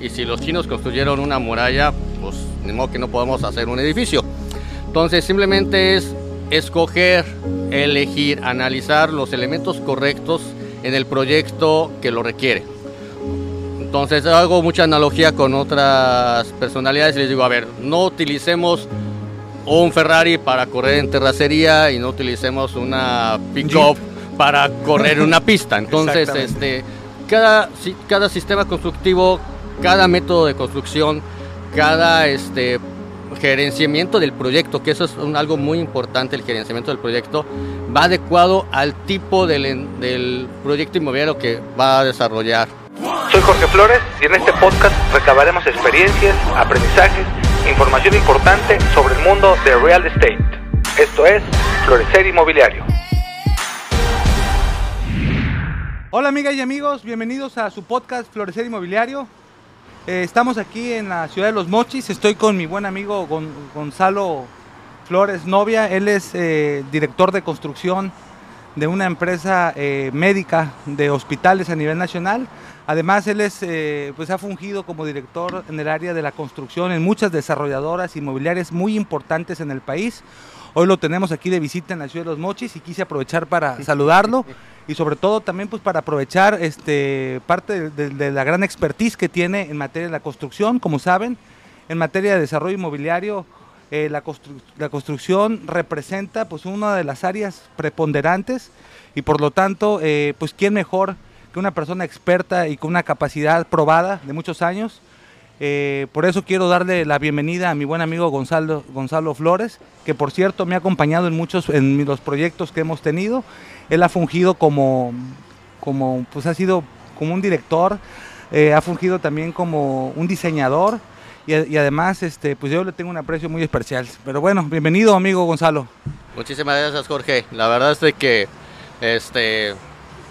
y si los chinos construyeron una muralla, pues ni modo que no podemos hacer un edificio. Entonces simplemente es escoger, elegir, analizar los elementos correctos en el proyecto que lo requiere. Entonces hago mucha analogía con otras personalidades y les digo, a ver, no utilicemos un Ferrari para correr en terracería y no utilicemos una pick-up para correr en una pista. Entonces, este, cada, cada sistema constructivo, cada método de construcción, cada este, gerenciamiento del proyecto, que eso es algo muy importante, el gerenciamiento del proyecto, va adecuado al tipo del, del proyecto inmobiliario que va a desarrollar. Soy Jorge Flores y en este podcast recabaremos experiencias, aprendizajes, información importante sobre el mundo de real estate. Esto es Florecer Inmobiliario. Hola amigas y amigos, bienvenidos a su podcast Florecer Inmobiliario. Eh, estamos aquí en la ciudad de Los Mochis. Estoy con mi buen amigo Gonzalo Flores Novia. Él es eh, director de construcción de una empresa eh, médica de hospitales a nivel nacional. Además, él es, pues ha fungido como director en el área de la construcción en muchas desarrolladoras inmobiliarias muy importantes en el país. Hoy lo tenemos aquí de visita en la ciudad de Los Mochis y quise aprovechar para saludarlo y sobre todo también pues para aprovechar este, parte de, la gran expertise que tiene en materia de la construcción, como saben, en materia de desarrollo inmobiliario, eh, la, la, construcción representa pues una de las áreas preponderantes y por lo tanto, eh, pues quién mejor que una persona experta y con una capacidad probada de muchos años. Eh, por eso quiero darle la bienvenida a mi buen amigo Gonzalo, Gonzalo Flores, que por cierto me ha acompañado en muchos en los proyectos que hemos tenido él ha fungido como, como pues ha sido como un director, eh, ha fungido también como un diseñador y, además este, pues yo le tengo un aprecio muy especial. Pero bueno, bienvenido amigo Gonzalo. Muchísimas gracias Jorge. La verdad es de que este,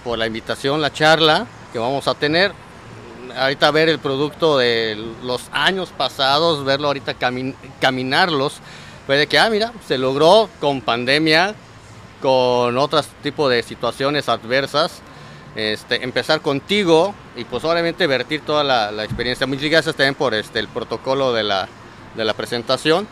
por la invitación, la charla que vamos a tener, ahorita ver el producto de los años pasados, verlo ahorita caminarlos, puede que, ah, mira, se logró con pandemia, con otros tipos de situaciones adversas. Este, empezar contigo y pues obviamente vertir toda la, experiencia. Muchas gracias también por este, el protocolo de la, de la presentación.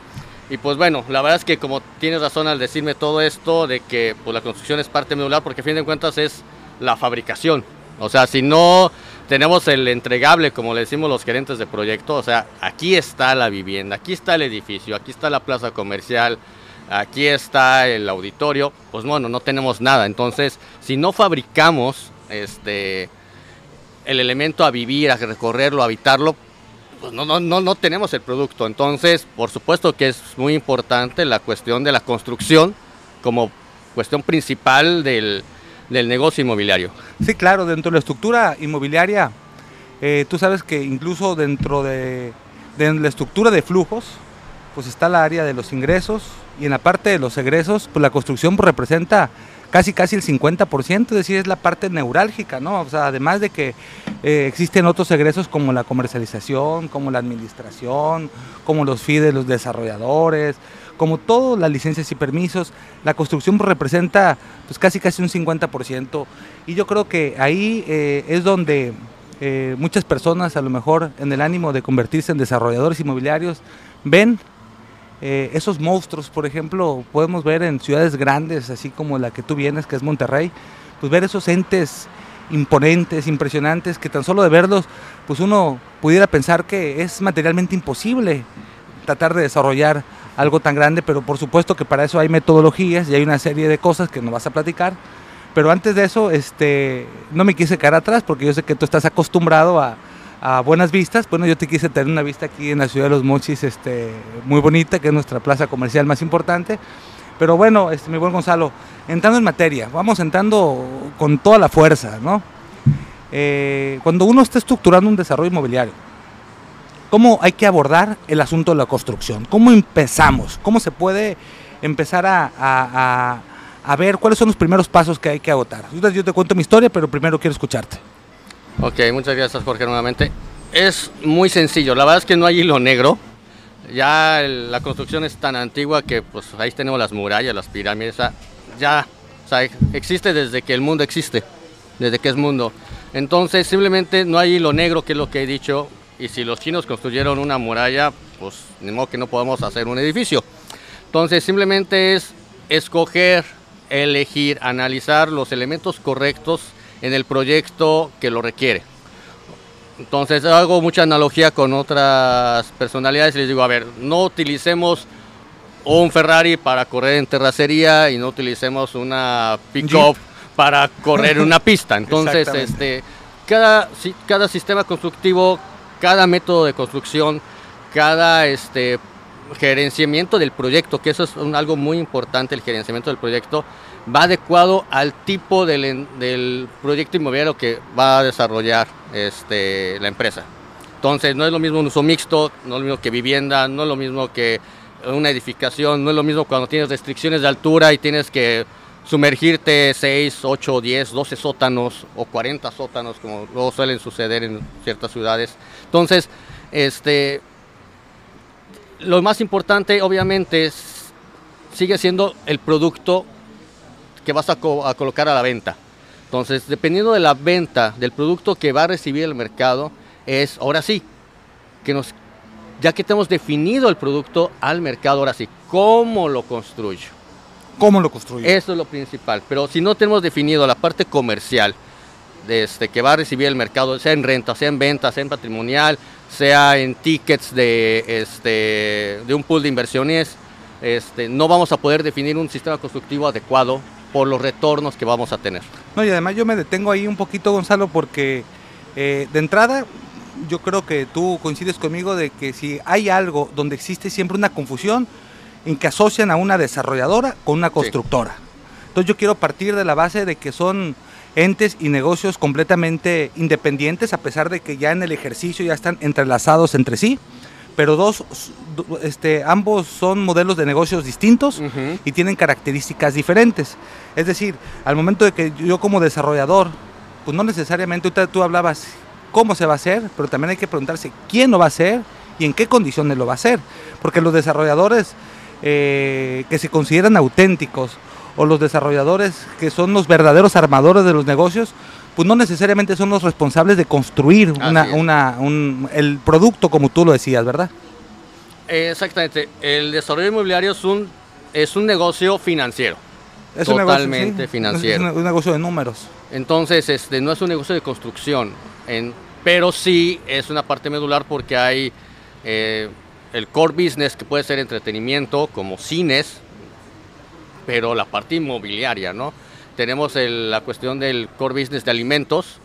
Y pues bueno, la verdad es que como tienes razón al decirme todo esto de que pues, la construcción es parte medular, porque a fin de cuentas es la fabricación. O sea, si no tenemos el entregable, como le decimos los gerentes de proyecto, o sea, aquí está la vivienda, aquí está el edificio, aquí está la plaza comercial, aquí está el auditorio, pues bueno, no tenemos nada. Entonces, si no fabricamos este, el elemento a vivir, a recorrerlo, a habitarlo, pues no, no, no, no tenemos el producto. Entonces, por supuesto que es muy importante la cuestión de la construcción como cuestión principal del, negocio inmobiliario. Sí, claro, dentro de la estructura inmobiliaria, eh, tú sabes que incluso dentro de, la estructura de flujos, pues está la área de los ingresos, y en la parte de los egresos, pues la construcción representa casi casi el 50%, es decir, es la parte neurálgica, ¿no? O sea, además de que eh, existen otros egresos como la comercialización, como la administración, como los FIDE de los desarrolladores, como todas las licencias y permisos, la construcción representa pues casi casi un 50%. Y yo creo que ahí eh, es donde eh, muchas personas, a lo mejor en el ánimo de convertirse en desarrolladores inmobiliarios, ven eh, esos monstruos, por ejemplo, podemos ver en ciudades grandes, así como la que tú vienes, que es Monterrey, pues ver esos entes imponentes, impresionantes, que tan solo de verlos, pues uno pudiera pensar que es materialmente imposible tratar de desarrollar algo tan grande, pero por supuesto que para eso hay metodologías y hay una serie de cosas que nos vas a platicar. Pero antes de eso, este, no me quise quedar atrás porque yo sé que tú estás acostumbrado a, a buenas vistas. Bueno, yo te quise tener una vista aquí en la ciudad de Los Mochis, este, muy bonita, que es nuestra plaza comercial más importante. Pero bueno, este, mi buen Gonzalo, entrando en materia, vamos entrando con toda la fuerza, ¿no? Eh, cuando uno está estructurando un desarrollo inmobiliario, ¿cómo hay que abordar el asunto de la construcción? ¿Cómo empezamos? ¿Cómo se puede empezar a, a, a ver cuáles son los primeros pasos que hay que agotar? Yo te cuento mi historia, pero primero quiero escucharte. Ok, muchas gracias Jorge nuevamente. Es muy sencillo, la verdad es que no hay hilo negro. Ya la construcción es tan antigua que pues ahí tenemos las murallas, las pirámides, ya existe desde que el mundo existe, desde que es mundo. Entonces simplemente no hay hilo negro, que es lo que he dicho, Y si los chinos construyeron una muralla, pues ni modo que no podamos hacer un edificio. Entonces simplemente es escoger, elegir, analizar los elementos correctos en el proyecto que lo requiere. Entonces hago mucha analogía con otras personalidades y les digo, a ver, no utilicemos un Ferrari para correr en terracería y no utilicemos una pick-up para correr en una pista. Entonces, este, cada, cada sistema constructivo, cada método de construcción, cada este, gerenciamiento del proyecto, que eso es algo muy importante, el gerenciamiento del proyecto, va adecuado al tipo del, del, proyecto inmobiliario que va a desarrollar este, la empresa. Entonces, no es lo mismo un uso mixto, no es lo mismo que vivienda, no es lo mismo que una edificación, no es lo mismo cuando tienes restricciones de altura y tienes que sumergirte 6, 8, 10, 12 sótanos o 40 sótanos, como luego suelen suceder en ciertas ciudades. Entonces, este, lo más importante, obviamente, sigue siendo el producto que vas a, colocar a la venta. Entonces, dependiendo de la venta del producto que va a recibir el mercado, es ahora sí, que nos, ya que tenemos definido el producto al mercado, ahora sí, ¿cómo lo construyo? ¿Cómo lo construyo? Eso es lo principal. Pero si no tenemos definido la parte comercial, este, que va a recibir el mercado, sea en renta, sea en venta, sea en patrimonial, sea en tickets de, este, de un pool de inversiones, este, no vamos a poder definir un sistema constructivo adecuado por los retornos que vamos a tener. No, y además yo me detengo ahí un poquito, Gonzalo, porque eh, de entrada yo creo que tú coincides conmigo de que si hay algo donde existe siempre una confusión en que asocian a una desarrolladora con una constructora. Entonces yo quiero partir de la base de que son entes y negocios completamente independientes, a pesar de que ya en el ejercicio ya están entrelazados entre sí, pero dos, este, ambos son modelos de negocios distintos y tienen características diferentes. Es decir, al momento de que yo como desarrollador, pues no necesariamente tú hablabas cómo se va a hacer, pero también hay que preguntarse quién lo va a hacer y en qué condiciones lo va a hacer, porque los desarrolladores eh, que se consideran auténticos o los desarrolladores que son los verdaderos armadores de los negocios, pues no necesariamente son los responsables de construir una, el producto como tú lo decías, ¿verdad? Exactamente. El desarrollo inmobiliario es un, es un negocio financiero. Es totalmente un negocio, financiero. Es un, negocio de números. Entonces, este, no es un negocio de construcción, en, pero sí es una parte medular porque hay eh, el core business que puede ser entretenimiento, como cines, pero la parte inmobiliaria, ¿no? Tenemos la cuestión del core business de alimentos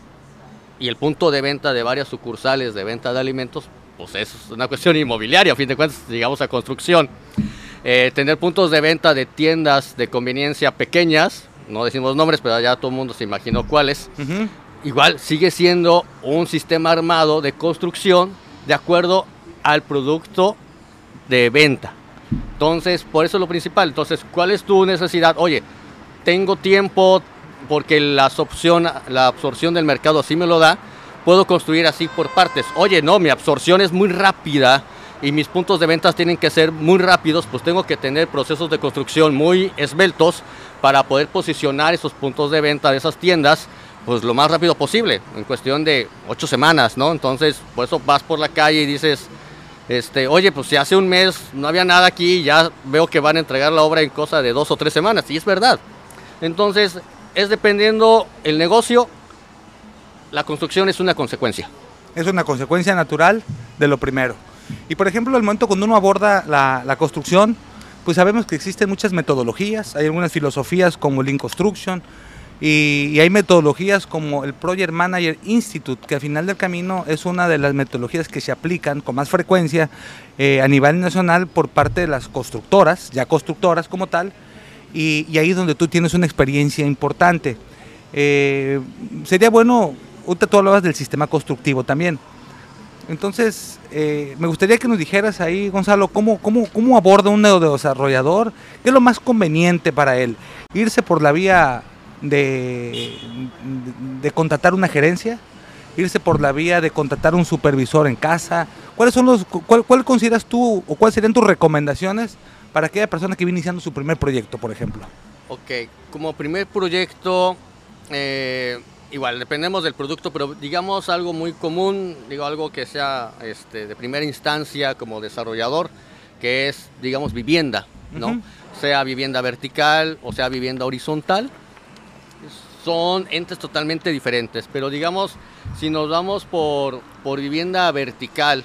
y el punto de venta de varias sucursales de venta de alimentos, pues es una cuestión inmobiliaria, a fin de cuentas, llegamos a construcción. Eh, tener puntos de venta de tiendas de conveniencia pequeñas, no decimos nombres, pero ya todo el mundo se imaginó cuáles. Igual sigue siendo un sistema armado de construcción de acuerdo al producto de venta. Entonces, por eso es lo principal. Entonces, ¿cuál es tu necesidad? Oye, tengo tiempo porque la absorción, la absorción del mercado así me lo da, puedo construir así por partes. Oye, no, mi absorción es muy rápida y mis puntos de ventas tienen que ser muy rápidos, pues tengo que tener procesos de construcción muy esbeltos para poder posicionar esos puntos de venta de esas tiendas pues lo más rápido posible, en cuestión de ocho semanas, ¿no? Entonces, por eso vas por la calle y dices, este, oye, pues si hace un mes no había nada aquí, ya veo que van a entregar la obra en cosa de dos o tres semanas, y es verdad. Entonces, es dependiendo el negocio, la construcción es una consecuencia. Es una consecuencia natural de lo primero. Y por ejemplo, el momento cuando uno aborda la, la construcción, pues sabemos que existen muchas metodologías, hay algunas filosofías como Lean Construction, y, hay metodologías como el Project Manager Institute, que al final del camino es una de las metodologías que se aplican con más frecuencia eh, a nivel nacional por parte de las constructoras, ya constructoras como tal, y, ahí es donde tú tienes una experiencia importante. Eh, sería bueno, tú hablabas del sistema constructivo también. Entonces, eh, me gustaría que nos dijeras ahí, Gonzalo, cómo, cómo, cómo aborda un desarrollador, qué es lo más conveniente para él, irse por la vía de, de, contratar una gerencia, irse por la vía de contratar un supervisor en casa? ¿Cuáles son los, cuál, cuál consideras tú o cuáles serían tus recomendaciones para aquella persona que viene iniciando su primer proyecto, por ejemplo? Ok, como primer proyecto, eh, igual, dependemos del producto, pero digamos algo muy común, digo algo que sea este, de primera instancia como desarrollador, que es, digamos, vivienda, ¿no? Ujú. Sea vivienda vertical o sea vivienda horizontal. Son entes totalmente diferentes, pero digamos, si nos vamos por, por vivienda vertical,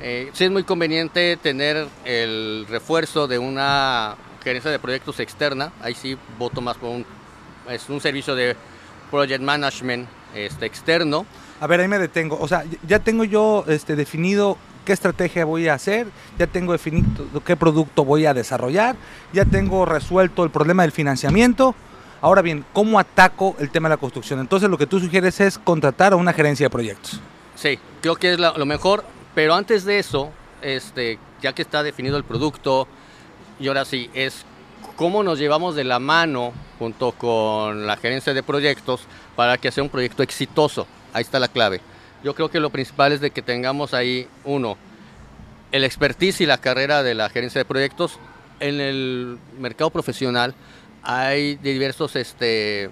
eh, sí es muy conveniente tener el refuerzo de una gerencia de proyectos externa. Ahí sí voto más por un, es un servicio de project management este, externo. A ver, ahí me detengo. O sea, ya tengo yo este, definido qué estrategia voy a hacer, ya tengo definido qué producto voy a desarrollar, ya tengo resuelto el problema del financiamiento. Ahora bien, ¿cómo ataco el tema de la construcción? Entonces lo que tú sugieres es contratar a una gerencia de proyectos. Sí, creo que es lo mejor, pero antes de eso, este, ya que está definido el producto, y ahora sí, es cómo nos llevamos de la mano junto con la gerencia de proyectos para que sea un proyecto exitoso. Ahí está la clave. Yo creo que lo principal es de que tengamos ahí, uno, el expertise y la carrera de la gerencia de proyectos. En el mercado profesional hay diversos este,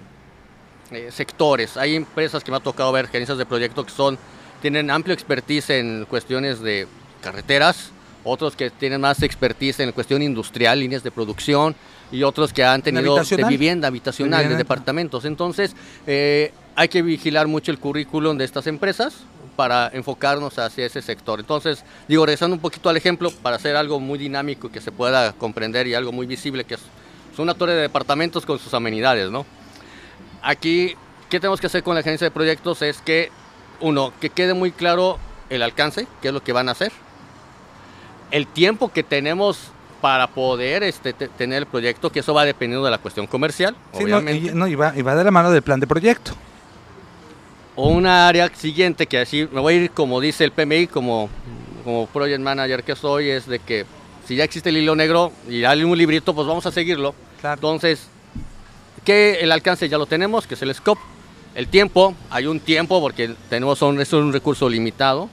eh, sectores. Hay empresas que me ha tocado ver, gerencias de proyectos que son, tienen amplio expertise en cuestiones de carreteras, otros que tienen más expertise en cuestión industrial, líneas de producción, y otros que han tenido de vivienda habitacional, de departamentos. Entonces, eh, hay que vigilar mucho el currículum de estas empresas para enfocarnos hacia ese sector. Entonces, digo, regresando un poquito al ejemplo, para hacer algo muy dinámico que se pueda comprender y algo muy visible, que es, es una torre de departamentos con sus amenidades, ¿no? Aquí, ¿qué tenemos que hacer con la agencia de proyectos? Es que, uno, que quede muy claro el alcance, qué es lo que van a hacer, el tiempo que tenemos para poder este, te- tener el proyecto, que eso va dependiendo de la cuestión comercial, Sí, no, obviamente. y, no, y va, y va de la mano del plan de proyecto. O una área siguiente que así, me voy a ir como dice el PMI, como, como project manager que soy, es de que si ya existe el hilo negro y hay un librito, pues vamos a seguirlo. Claro. Entonces, que el alcance ya lo tenemos, que es el scope. El tiempo, hay un tiempo porque tenemos un, es un recurso limitado.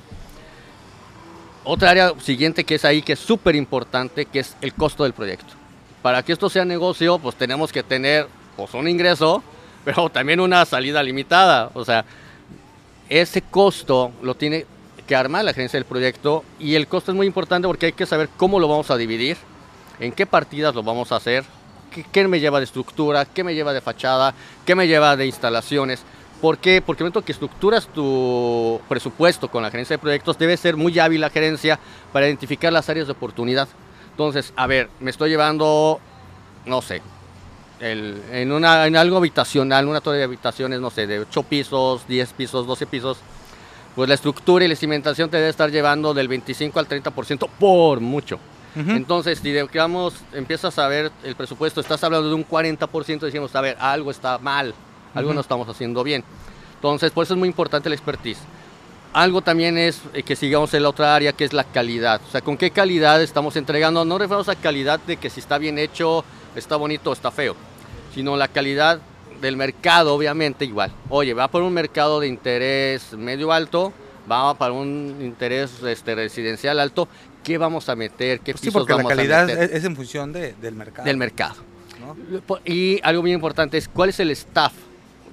Otra área siguiente que es ahí, que es súper importante, que es el costo del proyecto. Para que esto sea negocio, pues tenemos que tener pues, un ingreso, pero también una salida limitada. O sea, ese costo lo tiene que armar la agencia del proyecto y el costo es muy importante porque hay que saber cómo lo vamos a dividir, en qué partidas lo vamos a hacer, qué, me lleva de estructura, qué me lleva de fachada, qué me lleva de instalaciones. ¿Por qué? Porque el momento que estructuras tu presupuesto con la gerencia de proyectos, debe ser muy hábil la gerencia para identificar las áreas de oportunidad. Entonces, a ver, me estoy llevando, no sé, en, una, en algo habitacional, una torre de habitaciones, no sé, de 8 pisos, 10 pisos, 12 pisos, pues la estructura y la cimentación te debe estar llevando del 25 al 30% por mucho. Entonces, si digamos, empiezas a ver el presupuesto, estás hablando de un 40%, decimos, a ver, algo está mal, algo no estamos haciendo bien. Entonces, por eso es muy importante la expertise. Algo también es eh, que sigamos en la otra área, que es la calidad. O sea, con qué calidad estamos entregando. No referimos a calidad de que si está bien hecho, está bonito o está feo, sino la calidad del mercado, obviamente, igual. Oye, va por un mercado de interés medio alto, va para un interés este, residencial alto. ¿Qué vamos a meter? ¿Qué Pues sí, pisos porque la a calidad meter? es, en función de- del mercado. del mercado. Y algo bien importante es cuál es el staff.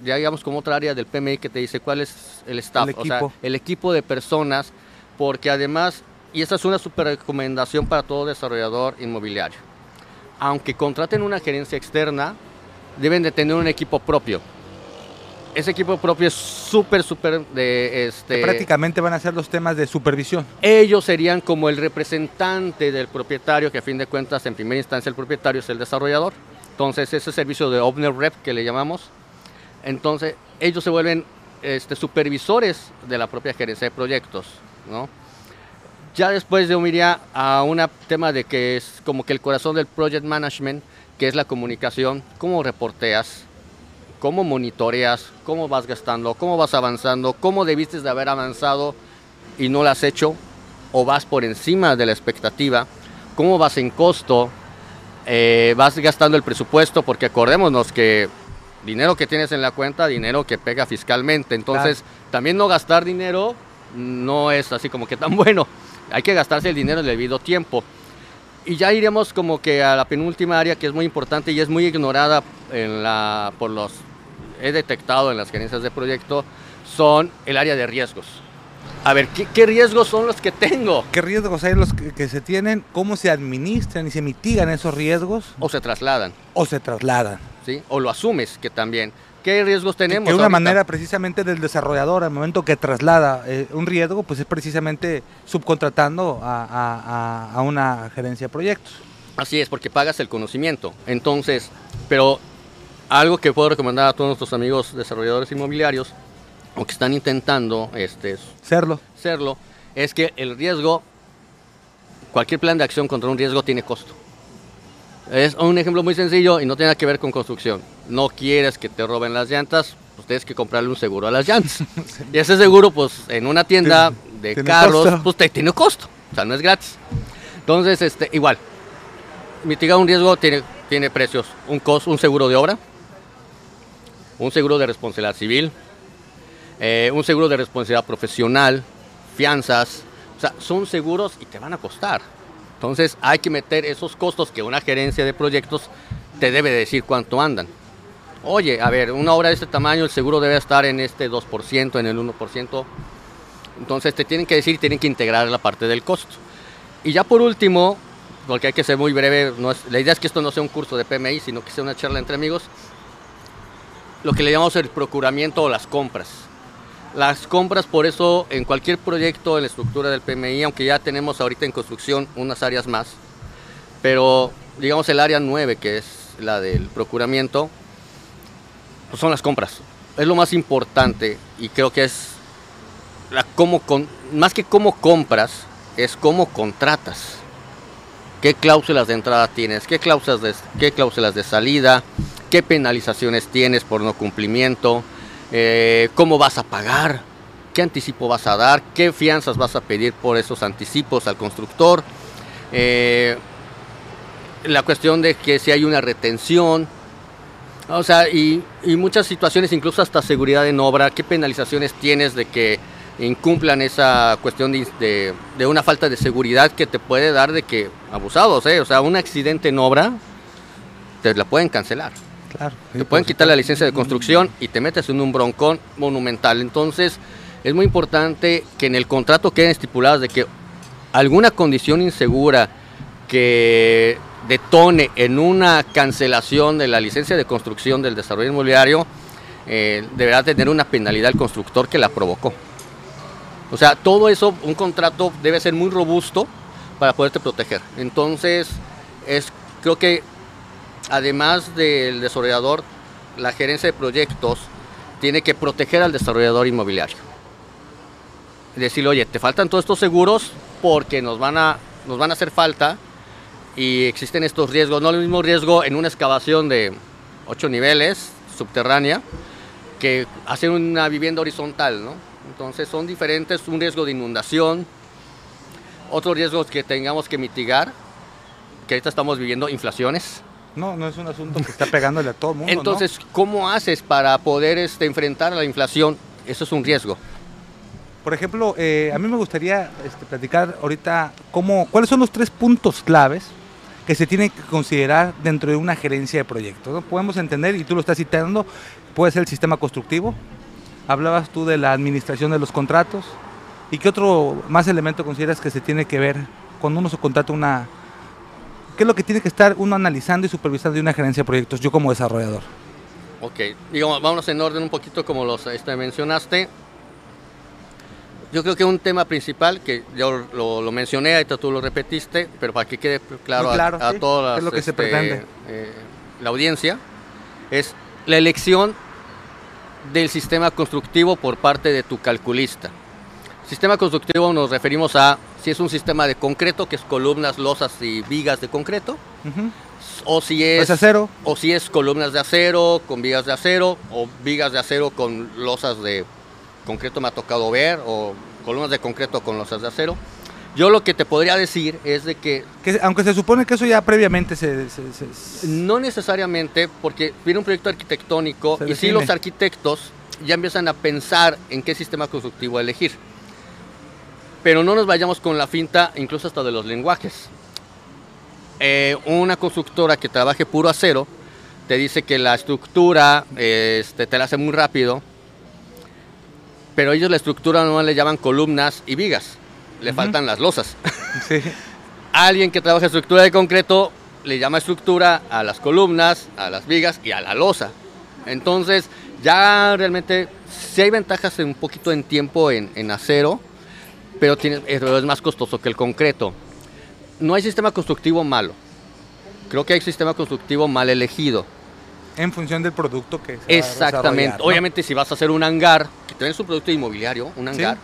Ya digamos como otra área del PMI que te dice cuál es el staff, El o sea, el equipo de personas, porque además, y esta es una super recomendación para todo desarrollador inmobiliario, aunque contraten una gerencia externa, deben de tener un equipo propio. Ese equipo propio es súper, súper de Que este. prácticamente van a ser los temas de supervisión. Ellos serían como el representante del propietario, que a fin de cuentas, en primera instancia, el propietario es el desarrollador. Entonces, ese servicio de Owner Rep que le llamamos, entonces ellos se vuelven este, supervisores de la propia gerencia de proyectos, ¿no? Ya después yo me iría a un tema de que es como que el corazón del project management, que es la comunicación, cómo reporteas, cómo monitoreas, cómo vas gastando, cómo vas avanzando, cómo debiste de haber avanzado y no lo has hecho, o vas por encima de la expectativa, cómo vas en costo, eh, vas gastando el presupuesto, porque acordémonos que dinero que tienes en la cuenta, dinero que pega fiscalmente, entonces también no gastar dinero no es así como que tan bueno, hay que gastarse el dinero en el debido tiempo. Y ya iremos como que a la penúltima área que es muy importante y es muy ignorada en la, por los he detectado en las gerencias de proyecto son el área de riesgos. A ver, ¿qué, qué riesgos son los que tengo? ¿Qué riesgos hay los que, que se tienen? ¿Cómo se administran y se mitigan esos riesgos? O se trasladan, ¿O se trasladan? ¿sí? O lo asumes que también. ¿Qué riesgos tenemos? que una ahorita? manera precisamente del desarrollador al momento que traslada eh, un riesgo, pues es precisamente subcontratando a, a- a- a una gerencia de proyectos. Así es, porque pagas el conocimiento. Entonces, pero algo que puedo recomendar a todos nuestros amigos desarrolladores inmobiliarios o que están intentando este, Serlo. serlo, es que el riesgo, cualquier plan de acción contra un riesgo tiene costo. Es un ejemplo muy sencillo y no tiene nada que ver con construcción. No quieres que te roben las llantas, pues tienes que comprarle un seguro a las llantas. Y ese seguro, pues en una tienda de carros, costo. pues te tiene costo. O sea, no es gratis. Entonces, este, igual, mitigar un riesgo tiene, tiene precios. Un, cos, un seguro de obra, un seguro de responsabilidad civil, eh, un seguro de responsabilidad profesional, fianzas. O sea, son seguros y te van a costar. Entonces hay que meter esos costos que una gerencia de proyectos te debe decir cuánto andan. Oye, a ver, una obra de este tamaño, el seguro debe estar en este 2%, en el 1%. Entonces te tienen que decir, tienen que integrar la parte del costo. Y ya por último, porque hay que ser muy breve, la idea es que esto no sea un curso de PMI, sino que sea una charla entre amigos, lo que le llamamos el procuramiento o las compras. Las compras, por eso, en cualquier proyecto en la estructura del PMI, aunque ya tenemos ahorita en construcción unas áreas más, pero digamos el área 9, que es la del procuramiento, pues son las compras. Es lo más importante y creo que es con, más que cómo compras, es cómo contratas. ¿Qué cláusulas de entrada tienes? ¿Qué qué cláusulas de salida? ¿Qué penalizaciones tienes por no cumplimiento? Eh, ¿Cómo vas a pagar? ¿Qué anticipo vas a dar? ¿Qué fianzas vas a pedir por esos anticipos al constructor? Eh, la cuestión de que si hay una retención, o sea, y, muchas situaciones, incluso hasta seguridad en obra, ¿qué penalizaciones tienes de que incumplan esa cuestión de una falta de seguridad que te puede dar de que abusados, ¿eh? O sea, un accidente en obra te la pueden cancelar. Claro. Te pueden quitar la licencia de construcción y te metes en un broncón monumental. Entonces, es muy importante que en el contrato queden estipuladas de que alguna condición insegura que detone en una cancelación de la licencia de construcción del desarrollo inmobiliario, eh, deberá tener una penalidad el constructor que la provocó. O sea, todo eso, un contrato debe ser muy robusto para poderte proteger. Entonces, es, creo que además del desarrollador, la gerencia de proyectos tiene que proteger al desarrollador inmobiliario. Decirle, oye, te faltan todos estos seguros porque nos van a, nos van a hacer falta y existen estos riesgos. No el mismo riesgo en una excavación de 8 niveles subterránea que hacer una vivienda horizontal, ¿no? Entonces son diferentes, un riesgo de inundación, otros riesgos que tengamos que mitigar, que ahorita estamos viviendo inflaciones. No, no es un asunto que está pegándole a todo el mundo. ¿no? Entonces, ¿cómo haces para poder este, enfrentar a la inflación? Eso es un riesgo. Por ejemplo, eh, a mí me gustaría este, platicar ahorita cómo, cuáles son los tres puntos claves que se tienen que considerar dentro de una gerencia de proyectos. ¿no? Podemos entender, y tú lo estás citando, puede ser el sistema constructivo. Hablabas tú de la administración de los contratos. ¿Y qué otro más elemento consideras que se tiene que ver cuando uno se contrata una... ¿Qué es lo que tiene que estar uno analizando y supervisando de una gerencia de proyectos, yo como desarrollador? Ok, digamos, vámonos en orden un poquito como los este, mencionaste. Yo creo que un tema principal, que yo lo, lo mencioné, ahorita tú lo repetiste, pero para que quede claro, a, a sí, toda es lo que se pretende. eh, la audiencia, es la elección del sistema constructivo por parte de tu calculista. Sistema constructivo nos referimos a si es un sistema de concreto, que es columnas, losas y vigas de concreto, Ujú. o si es Pues acero. o si es columnas de acero con vigas de acero o vigas de acero con losas de concreto me ha tocado ver o columnas de concreto con losas de acero. Yo lo que te podría decir es de que Que, aunque se supone que eso ya previamente se... se- se- no necesariamente porque viene un proyecto arquitectónico y sí define. los arquitectos ya empiezan a pensar en qué sistema constructivo elegir. Pero no nos vayamos con la finta incluso hasta de los lenguajes. Eh, una constructora que trabaje puro acero te dice que la estructura este, te la hace muy rápido, pero ellos la estructura no le llaman columnas y vigas, le faltan las losas. Sí. Alguien que trabaja estructura de concreto le llama estructura a las columnas, a las vigas y a la losa. Entonces, ya realmente sí hay ventajas en un poquito en tiempo en, en acero, pero, tiene, pero es más costoso que el concreto. No hay sistema constructivo malo. Creo que hay sistema constructivo mal elegido. En función del producto que se va a Exactamente. desarrollar, ¿no? Obviamente, si vas a hacer un hangar, que tienes un producto inmobiliario, un Sí. hangar,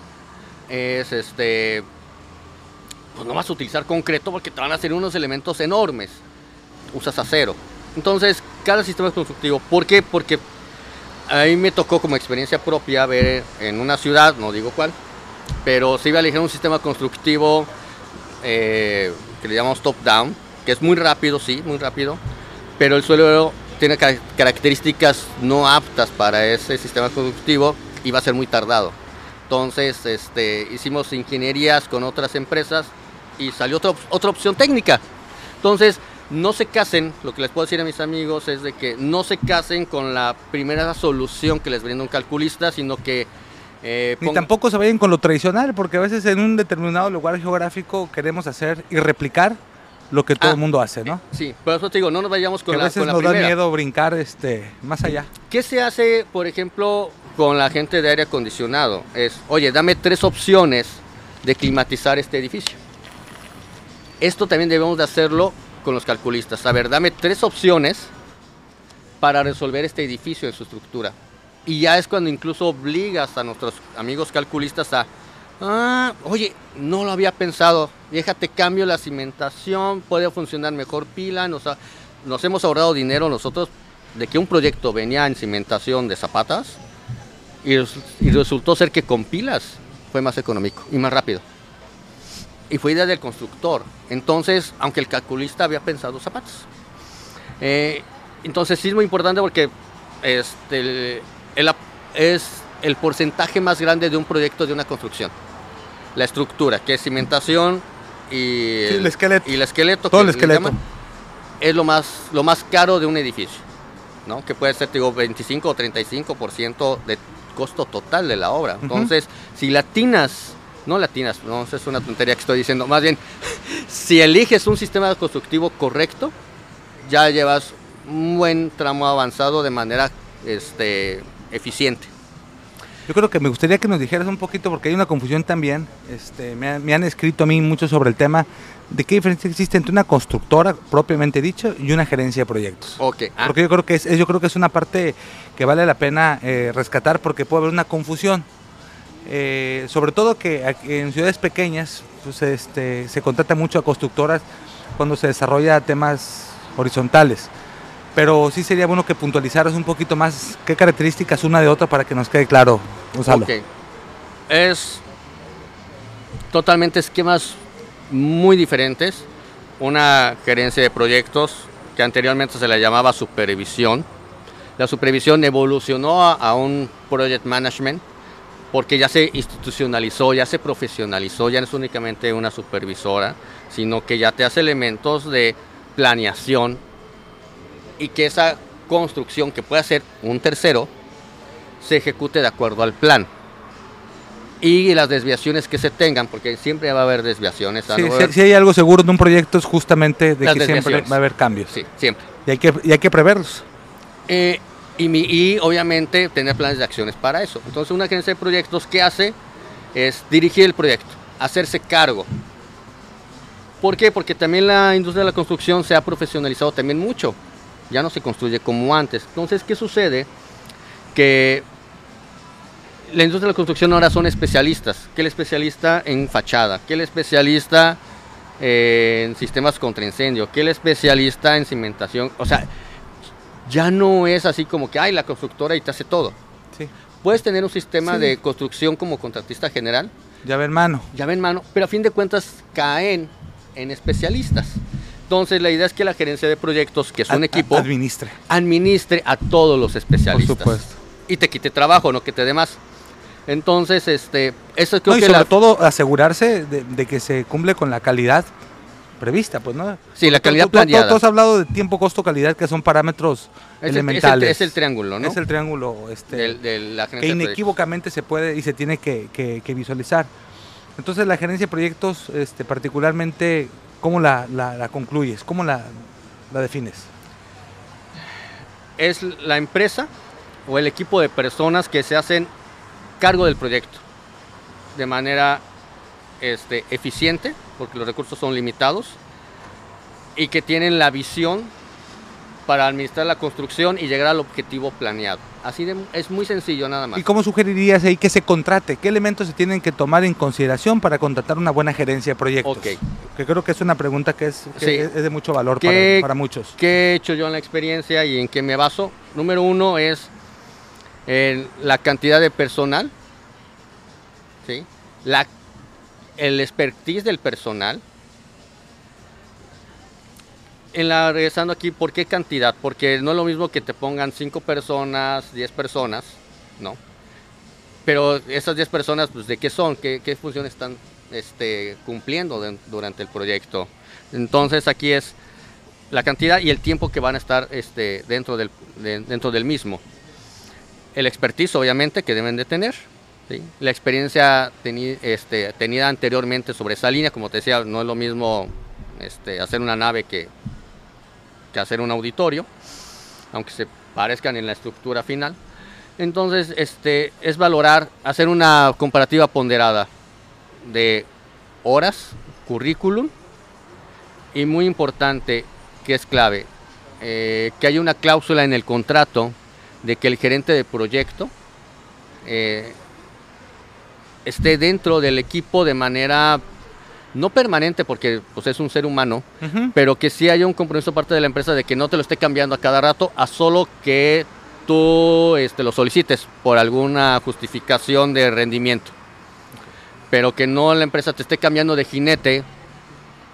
es este. Pues no vas a utilizar concreto porque te van a hacer unos elementos enormes. Usas acero. Entonces, cada sistema constructivo. ¿Por qué? Porque a mí me tocó como experiencia propia ver en una ciudad, no digo cuál, pero se iba a elegir un sistema constructivo eh, que le llamamos top-down, que es muy rápido, sí, muy rápido, pero el suelo tiene ca- características no aptas para ese sistema constructivo y va a ser muy tardado. Entonces, este, hicimos ingenierías con otras empresas y salió otra, otra opción técnica. Entonces, no se casen, lo que les puedo decir a mis amigos es de que no se casen con la primera solución que les brinda un calculista, sino que... eh, Ni tampoco se vayan con lo tradicional, porque a veces en un determinado lugar geográfico queremos hacer y replicar lo que todo Ah, el mundo hace, ¿no? Sí, por eso te digo, no nos vayamos Que con a la, veces con la nos da miedo brincar este, más allá. ¿Qué se hace, por ejemplo, con la gente de aire acondicionado? Es, oye, dame tres opciones de climatizar este edificio. Esto también debemos de hacerlo con los calculistas. A ver, dame tres opciones para resolver este edificio en su estructura. Y ya es cuando incluso obligas a nuestros amigos calculistas a, ah, oye, no lo había pensado, déjate cambio la cimentación, puede funcionar mejor pila, nos, ha- nos hemos ahorrado dinero nosotros de que un proyecto venía en cimentación de zapatas y, res- y resultó ser que con pilas fue más económico y más rápido. Y fue idea del constructor. Entonces, aunque el calculista había pensado zapatos. Eh, entonces sí es muy importante porque este, el- el es el porcentaje más grande de un proyecto de una construcción. La estructura, que es cimentación y, el esqueleto. y el esqueleto. Todo que el le esqueleto. llaman, es lo más, lo más caro de un edificio, ¿no? que puede ser te digo, 25 o 35% de costo total de la obra. Entonces, si latinas, no latinas, no es una tontería que estoy diciendo, más bien, si eliges un sistema constructivo correcto, ya llevas un buen tramo avanzado de manera este, eficiente. Yo creo que me gustaría que nos dijeras un poquito, porque hay una confusión también. Este, me, han- me han escrito a mí mucho sobre el tema de qué diferencia existe entre una constructora propiamente dicho y una gerencia de proyectos. Ok, ah, Porque yo creo que es, yo creo que es una parte que vale la pena eh, rescatar porque puede haber una confusión. Eh, sobre todo que aquí en ciudades pequeñas pues, este, se contrata mucho a constructoras cuando se desarrolla temas horizontales. Pero sí sería bueno que puntualizaras un poquito más qué características una de otra para que nos quede claro, Gonzalo. Ok. Es totalmente esquemas muy diferentes. Una gerencia de proyectos que anteriormente se le llamaba supervisión. La supervisión evolucionó a un project management porque ya se institucionalizó, ya se profesionalizó, ya no es únicamente una supervisora, sino que ya te hace elementos de planeación y que esa construcción que puede hacer un tercero se ejecute de acuerdo al plan. Y las desviaciones que se tengan, porque siempre va a haber desviaciones. Sí, si, haber- si hay algo seguro de un proyecto es justamente de Las que siempre va a haber cambios. Sí, siempre. Y, hay que, y hay que preverlos. Eh, y, mi- y obviamente tener planes de acciones para eso. Entonces una agencia de proyectos, ¿qué hace? Es dirigir el proyecto, hacerse cargo. ¿Por qué? Porque también la industria de la construcción se ha profesionalizado también mucho. Ya no se construye como antes. Entonces, ¿qué sucede? Que la industria de la construcción ahora son especialistas. Que el especialista en fachada, que el especialista eh, en sistemas contra incendio, que el especialista en cimentación. O sea, ya no es así como que, ay, la constructora y te hace todo. Sí. Puedes tener un sistema Sí. de construcción como contratista general, Ya ven, mano. llave en mano, pero a fin de cuentas caen en especialistas. Entonces la idea es que la gerencia de proyectos, que es un Ad- equipo, Administre. administre a todos los especialistas. Por supuesto. Y te quite trabajo, no que te dé más. Entonces, este, eso creo No, y que sobre la... todo asegurarse de, de que se cumple con la calidad prevista, pues, ¿no? Sí, la Tú- calidad tú- tú- planeada. Tú has hablado de tiempo, costo, calidad, que son parámetros Es el- es el- elementales. Es el, triángulo, ¿no? Es el triángulo este, Del- de la que gerencia de proyectos. inequívocamente se puede y se tiene que, que- que visualizar. Entonces, la gerencia de proyectos, este, particularmente, ¿cómo la, la- concluyes? ¿Cómo la, la defines? es la empresa o el equipo de personas que se hacen cargo del proyecto de manera este, eficiente, porque los recursos son limitados, y que tienen la visión para administrar la construcción y llegar al objetivo planeado. Así de, es muy sencillo nada más. ¿Y cómo sugerirías ahí que se contrate? ¿Qué elementos se tienen que tomar en consideración para contratar una buena gerencia de proyectos? Ok. Que creo que es una pregunta que es, que Sí. es de mucho valor ¿Qué- para, para muchos. ¿Qué he hecho yo en la experiencia y en qué me baso? Número uno es en la cantidad de personal, ¿sí? la, el expertise del personal. En la, regresando aquí, ¿por qué cantidad? Porque no es lo mismo que te pongan 5 personas, 10 personas, ¿no? Pero esas 10 personas, pues, ¿de qué son? ¿Qué, qué función están este, cumpliendo durante el proyecto? Entonces aquí es la cantidad y el tiempo que van a estar este, dentro, del, de- dentro del mismo. El expertise, obviamente, que deben de tener. La experiencia este, tenida anteriormente sobre esa línea, como te decía, no es lo mismo este, hacer una nave que, hacer un auditorio, aunque se parezcan en la estructura final. Entonces, este, es valorar, hacer una comparativa ponderada de horas, currículum y muy importante, que es clave, eh, que haya una cláusula en el contrato de que el gerente de proyecto eh, esté dentro del equipo de manera no permanente porque pues, es un ser humano, pero que sí haya un compromiso parte de la empresa de que no te lo esté cambiando a cada rato, a solo que tú este, lo solicites por alguna justificación de rendimiento. Pero que no la empresa te esté cambiando de jinete,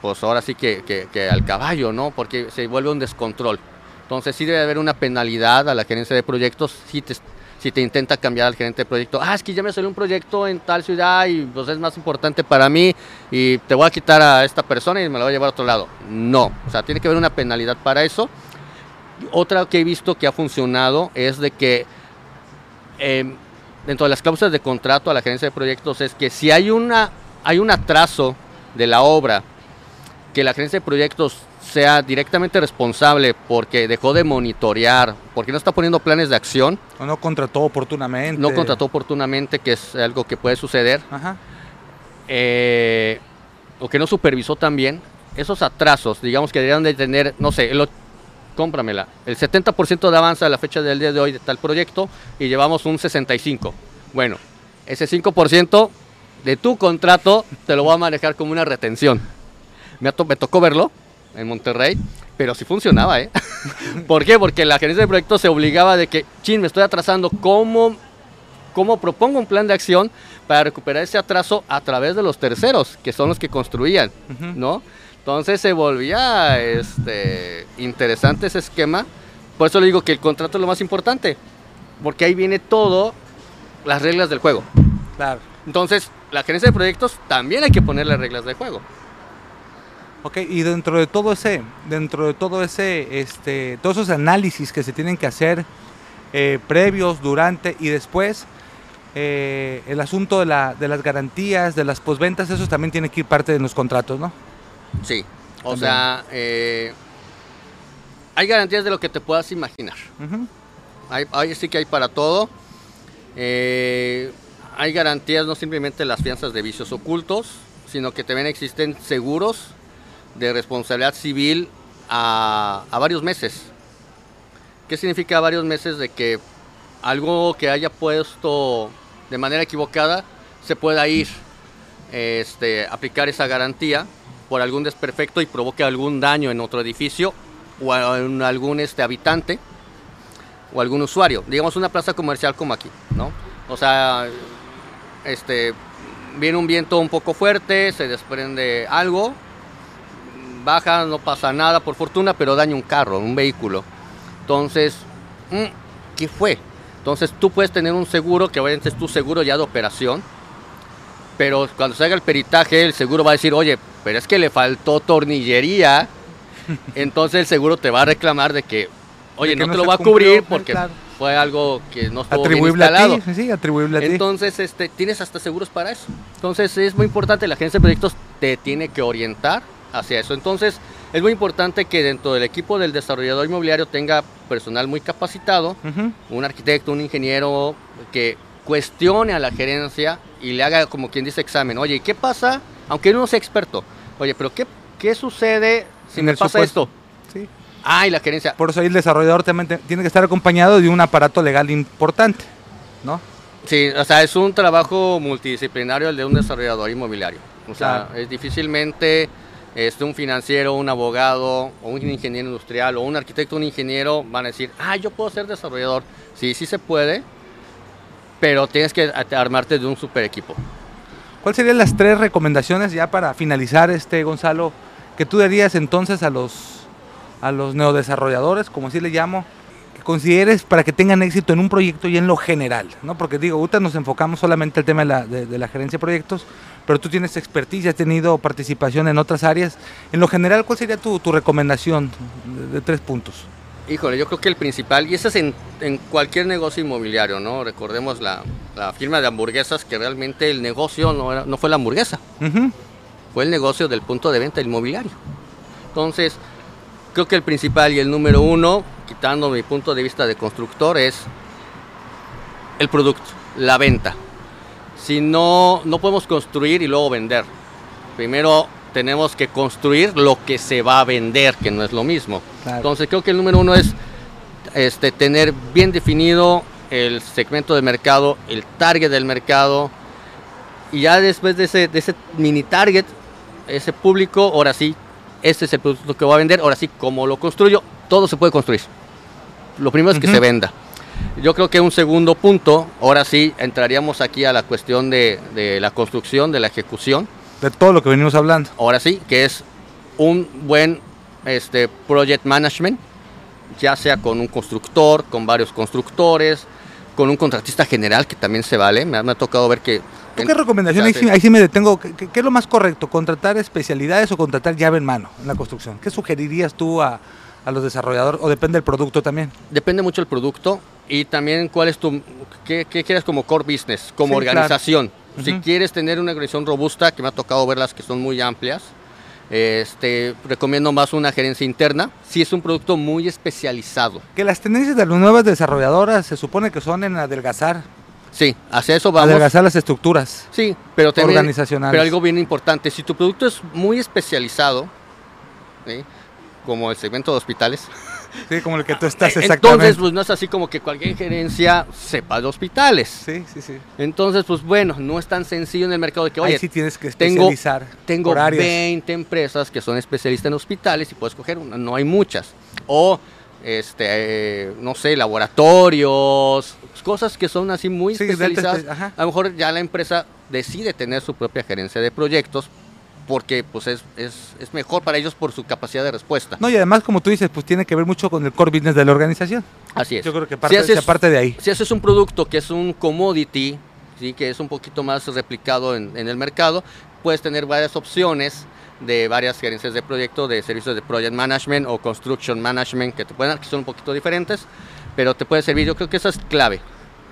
pues ahora sí que, que- que al caballo, ¿no? Porque se vuelve un descontrol. Entonces sí debe haber una penalidad a la gerencia de proyectos si te, si te intenta cambiar al gerente de proyecto. Ah, es que ya me salió un proyecto en tal ciudad y pues es más importante para mí y te voy a quitar a esta persona y me la voy a llevar a otro lado. No, o sea, tiene que haber una penalidad para eso. Otra que he visto que ha funcionado es de que eh, dentro de las cláusulas de contrato a la gerencia de proyectos es que si hay, una, hay un atraso de la obra, que la gerencia de proyectos sea directamente responsable porque dejó de monitorear, porque no está poniendo planes de acción, O no contrató oportunamente. no contrató oportunamente, que es algo que puede suceder, Ajá. eh, o que no supervisó también, esos atrasos, digamos que deberían de tener, no sé, el, cómpramela, el 70% de avance a la fecha del día de hoy de tal proyecto y llevamos un 65%. Bueno, ese 5% de tu contrato te lo voy a manejar como una retención. Me, ha to- me tocó verlo en Monterrey, pero sí funcionaba, ¿eh? ¿Por qué? Porque la gerencia de proyectos se obligaba de que, chin, me estoy atrasando, ¿cómo, cómo propongo un plan de acción para recuperar ese atraso a través de los terceros, que son los que construían, Ujú. ¿no? Entonces se volvía este, interesante ese esquema. Por eso le digo que el contrato es lo más importante, porque ahí viene todo, las reglas del juego. Claro. Entonces, la gerencia de proyectos también hay que ponerle reglas de juego. Ok, y dentro de todo ese, dentro de todo ese, este, todos esos análisis que se tienen que hacer eh, previos, durante y después, eh, el asunto de, la, de las garantías, de las posventas, eso también tiene que ir parte de los contratos, ¿no? Sí. O También. sea, eh, hay garantías de lo que te puedas imaginar. Ujú. Hay, hay- sí que hay para todo. Eh, hay garantías no simplemente las fianzas de vicios ocultos, sino que también existen seguros de responsabilidad civil a, a varios meses. ¿Qué significa varios meses? De que algo que haya puesto de manera equivocada se pueda ir, este, aplicar esa garantía por algún desperfecto y provoque algún daño en otro edificio o en algún este, habitante o algún usuario. Digamos una plaza comercial como aquí, ¿no? O sea, este, viene un viento un poco fuerte, se desprende algo, baja, no pasa nada por fortuna, pero daña un carro, un vehículo. Entonces, mm, ¿qué fue? Entonces tú puedes tener un seguro que obviamente es tu seguro ya de operación, Pero cuando se haga el peritaje, el seguro va a decir, oye, pero es que le faltó tornillería. Entonces el seguro te va a reclamar de que, oye, De que no no te lo va a cubrir porque fue algo que no estuvo bien Atribuible instalado. a ti. Sí, atribuible a ti. Entonces, este, tienes hasta seguros para eso. Entonces, es muy importante, la agencia de proyectos te tiene que orientar hacia eso. Entonces, es muy importante que dentro del equipo del desarrollador inmobiliario tenga personal muy capacitado, un arquitecto, un ingeniero que cuestione a la gerencia y le haga como quien dice examen. Oye, ¿qué pasa? Aunque no sea experto. Oye, pero ¿qué, qué sucede si En me pasa supuesto. esto? Sí. Ah, y la gerencia. Por eso ahí el desarrollador también te- tiene que estar acompañado de un aparato legal importante, ¿no? Sí, o sea, es un trabajo multidisciplinario el de un desarrollador inmobiliario. O sea, Claro. es difícilmente este, un financiero, un abogado, o un ingeniero industrial, o un arquitecto, un ingeniero van a decir, ah, yo puedo ser desarrollador. Sí, sí se puede, pero tienes que armarte de un super equipo. ¿Cuáles serían las tres recomendaciones ya para finalizar, este Gonzalo, que tú darías entonces a los, a los neodesarrolladores, como así le llamo, que consideres para que tengan éxito en un proyecto y en lo general? ¿no? Porque digo, ahorita nos enfocamos solamente al tema de la, de- de la gerencia de proyectos, pero tú tienes expertise, has tenido participación en otras áreas. En lo general, ¿cuál sería tu, tu recomendación de, de tres puntos? Híjole, yo creo que el principal, y ese es en, en cualquier negocio inmobiliario, ¿no? Recordemos la, la firma de hamburguesas, que realmente el negocio no, era- no fue la hamburguesa. Fue el negocio del punto de venta inmobiliario. Entonces, creo que el principal y el número uno, quitando mi punto de vista de constructor, es el producto, la venta. Si no, no podemos construir y luego vender. Primero tenemos que construir lo que se va a vender, que no es lo mismo. Claro. Entonces, creo que el número uno es este, tener bien definido el segmento de mercado, el target del mercado, y ya después de ese, de ese mini target, ese público, ahora sí, este es el producto que voy a vender, ahora sí, como lo construyo, todo se puede construir. Lo primero es que se venda. Yo creo que un segundo punto, ahora sí, entraríamos aquí a la cuestión de, de la construcción, de la ejecución, De todo lo que venimos hablando. ahora sí, que es un buen este, project management, ya sea con un constructor, con varios constructores, con un contratista general, que también se vale. Me ha, me ha tocado ver que... ¿Tú qué recomendación? Ahí sí, ahí sí me detengo. ¿Qué, qué- qué es lo más correcto? ¿Contratar especialidades o contratar llave en mano en la construcción? ¿Qué sugerirías tú a, a los desarrolladores? ¿O depende del producto también? Depende mucho del producto y también cuál es tu, qué, qué quieres como core business, como Sí, claro. organización. Si quieres tener una organización robusta, que me ha tocado verlas que son muy amplias, este, recomiendo más una gerencia interna. Si es un producto muy especializado. Que las tendencias de las nuevas desarrolladoras se supone que son en adelgazar, Sí, hacia eso vamos. adelgazar las estructuras Sí, pero también, organizacionales. pero algo bien importante, si tu producto es muy especializado, ¿sí? Como el segmento de hospitales, Sí, como el que tú estás eh, exactamente. entonces pues no es así como que cualquier gerencia sepa de hospitales. sí, sí, sí. Entonces, pues bueno, no es tan sencillo en el mercado de que, Ahí oye, sí tienes que tengo- especializar tengo áreas. 20 empresas que son especialistas en hospitales y puedes coger una, no hay muchas. O, este, eh, no sé, laboratorios, cosas que son así muy Sí, especializadas. espe- ajá. A lo mejor ya la empresa decide tener su propia gerencia de proyectos porque pues es, es, es mejor para ellos por su capacidad de respuesta. No, y además, como tú dices, pues tiene que ver mucho con el core business de la organización. Así es. Yo creo que parte, haces- se parte de ahí. Si haces un producto que es un commodity, ¿sí? que es un poquito más replicado en, en el mercado, puedes tener varias opciones de varias gerencias de proyecto, de servicios de project management o construction management que te pueden dar, que son un poquito diferentes, pero te puede servir. Yo creo que eso es clave.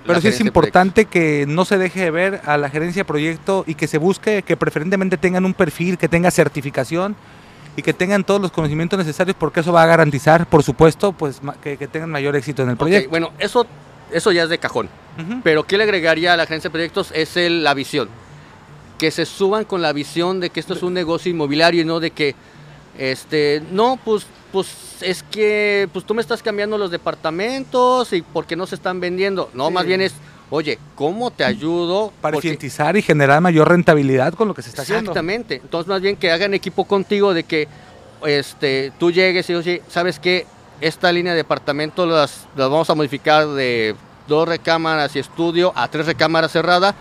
Pero sí es gerencia importante que no se deje de ver a la gerencia de proyecto y que se busque que preferentemente tengan un perfil, que tenga certificación y que tengan todos los conocimientos necesarios porque eso va a garantizar, por supuesto, pues que, que tengan mayor éxito en el proyecto. Bueno, eso, eso ya es de cajón. Pero ¿qué le agregaría a la agencia de proyectos? Es el- la visión. Que se suban con la visión de que esto es un negocio inmobiliario y no de que, este, no, pues, pues es que pues tú me estás cambiando los departamentos y porque no se están vendiendo. No, Sí. más bien es, oye, ¿cómo te ayudo? Para Porque- eficientizar y generar mayor rentabilidad con lo que se está haciendo. Exactamente. Entonces, más bien que hagan equipo contigo de que este, tú llegues y oye, ¿sabes qué? Esta línea de departamento las, las vamos a modificar de dos recámaras y estudio a tres recámaras cerrada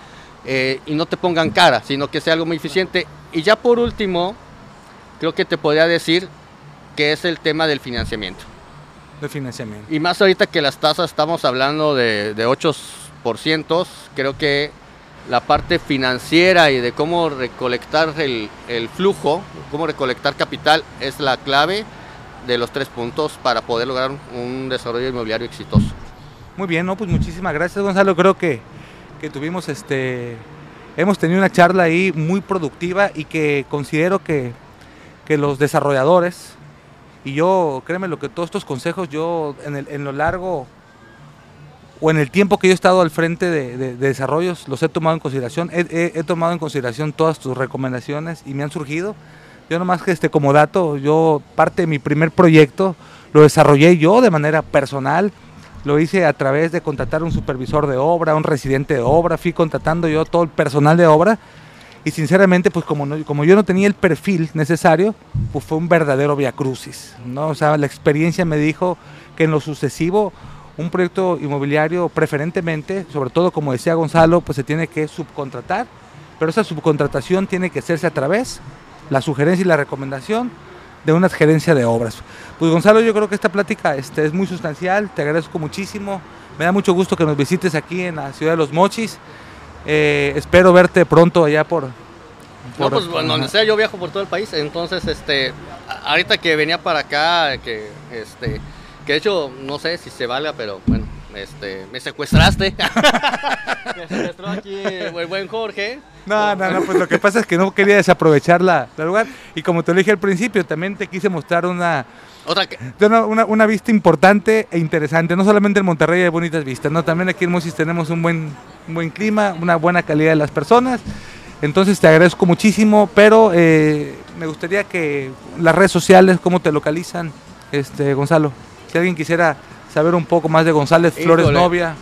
eh, y no te pongan cara, sino que sea algo muy eficiente. Y ya por último, creo que te podría decir que es el tema del financiamiento. De financiamiento. Y más ahorita que las tasas estamos hablando de, de 8%, creo que la parte financiera y de cómo recolectar el, el, flujo, cómo recolectar capital es la clave de los tres puntos para poder lograr un desarrollo inmobiliario exitoso. Muy bien, no, pues muchísimas gracias Gonzalo, creo que, que tuvimos este, hemos tenido una charla ahí muy productiva y que considero que, que los desarrolladores, y yo, créeme lo que todos estos consejos, yo en, el, en lo largo o en el tiempo que yo he estado al frente de, desarrollos, los he tomado en consideración. He, tomado en consideración todas tus recomendaciones y me han surgido. Yo nomás que este, como dato, yo parte de mi primer proyecto lo desarrollé yo de manera personal. Lo hice a través de contratar un supervisor de obra, un residente de obra. Fui contratando yo todo el personal de obra. Y sinceramente, pues como, como yo no tenía el perfil necesario, pues fue un verdadero viacrucis. ¿no? O sea, la experiencia me dijo que en lo sucesivo un proyecto inmobiliario preferentemente, sobre todo como decía Gonzalo, pues se tiene que subcontratar, pero esa subcontratación tiene que hacerse a través, la sugerencia y la recomendación de una gerencia de obras. Pues Gonzalo, yo creo que esta plática este, es muy sustancial, te agradezco muchísimo, me da mucho gusto que nos visites aquí en la ciudad de Los Mochis, eh, espero verte pronto allá por... no, pues donde sea, yo viajo por todo el país, entonces, este, ahorita que venía para acá, que, este, que de hecho, no sé si se valga, pero bueno, este, me secuestraste. me secuestró aquí el buen Jorge. No, no, no, pues lo que pasa es que no quería desaprovechar la, lugar. Y como te lo dije al principio, también te quise mostrar una, ¿Otra una, una, vista importante e interesante. No solamente en Monterrey hay bonitas vistas, ¿no? También aquí en Mosis tenemos un buen, un buen clima, una buena calidad de las personas. Entonces te agradezco muchísimo, pero eh, me gustaría que las redes sociales, cómo te localizan, este Gonzalo. Si alguien quisiera saber un poco más de González Flores Novia.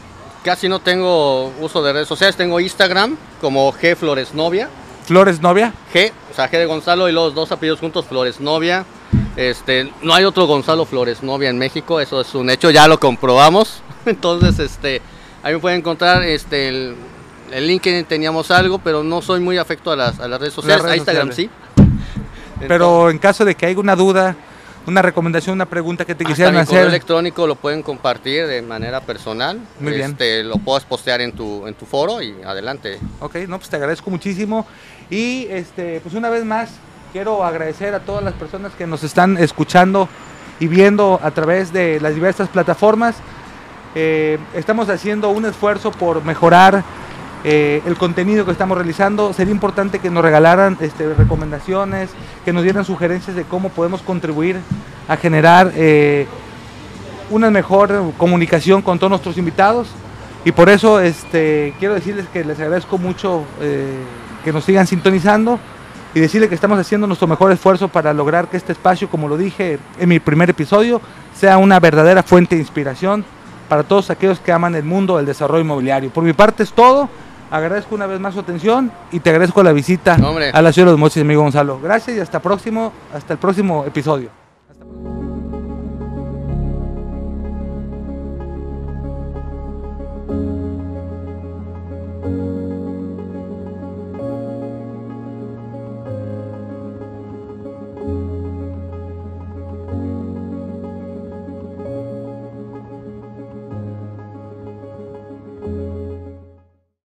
Casi no tengo uso de redes sociales, tengo Instagram como G Flores Novia. Flores Novia. G, o sea, G de Gonzalo y los dos apellidos juntos, Flores Novia. Este, no hay otro Gonzalo Flores Novia en México, eso es un hecho, ya lo comprobamos. Entonces, este, ahí me pueden encontrar este el, el LinkedIn teníamos algo, pero no soy muy afecto a las, a las redes sociales. Instagram sí. pero en caso de que haya una duda, una recomendación, una pregunta que te quisieran hacer. correo electrónico lo pueden compartir de manera personal. Muy bien. Este, lo puedes postear en tu, en tu foro y adelante. Ok, no, pues te agradezco muchísimo. Y este, pues una vez más, quiero agradecer a todas las personas que nos están escuchando y viendo a través de las diversas plataformas. Eh, estamos haciendo un esfuerzo por mejorar eh, el contenido que estamos realizando. Sería importante que nos regalaran este, recomendaciones, que nos dieran sugerencias de cómo podemos contribuir a generar eh, una mejor comunicación con todos nuestros invitados. Y por eso este, quiero decirles que les agradezco mucho que nos sigan sintonizando y decirles que estamos haciendo nuestro mejor esfuerzo para lograr que este espacio, como lo dije en mi primer episodio, sea una verdadera fuente de inspiración para todos aquellos que aman el mundo del desarrollo inmobiliario. Por mi parte es todo. Agradezco una vez más su atención y te agradezco la visita a la ciudad de los Mochis, amigo Gonzalo. Gracias y hasta próximo, hasta el próximo episodio.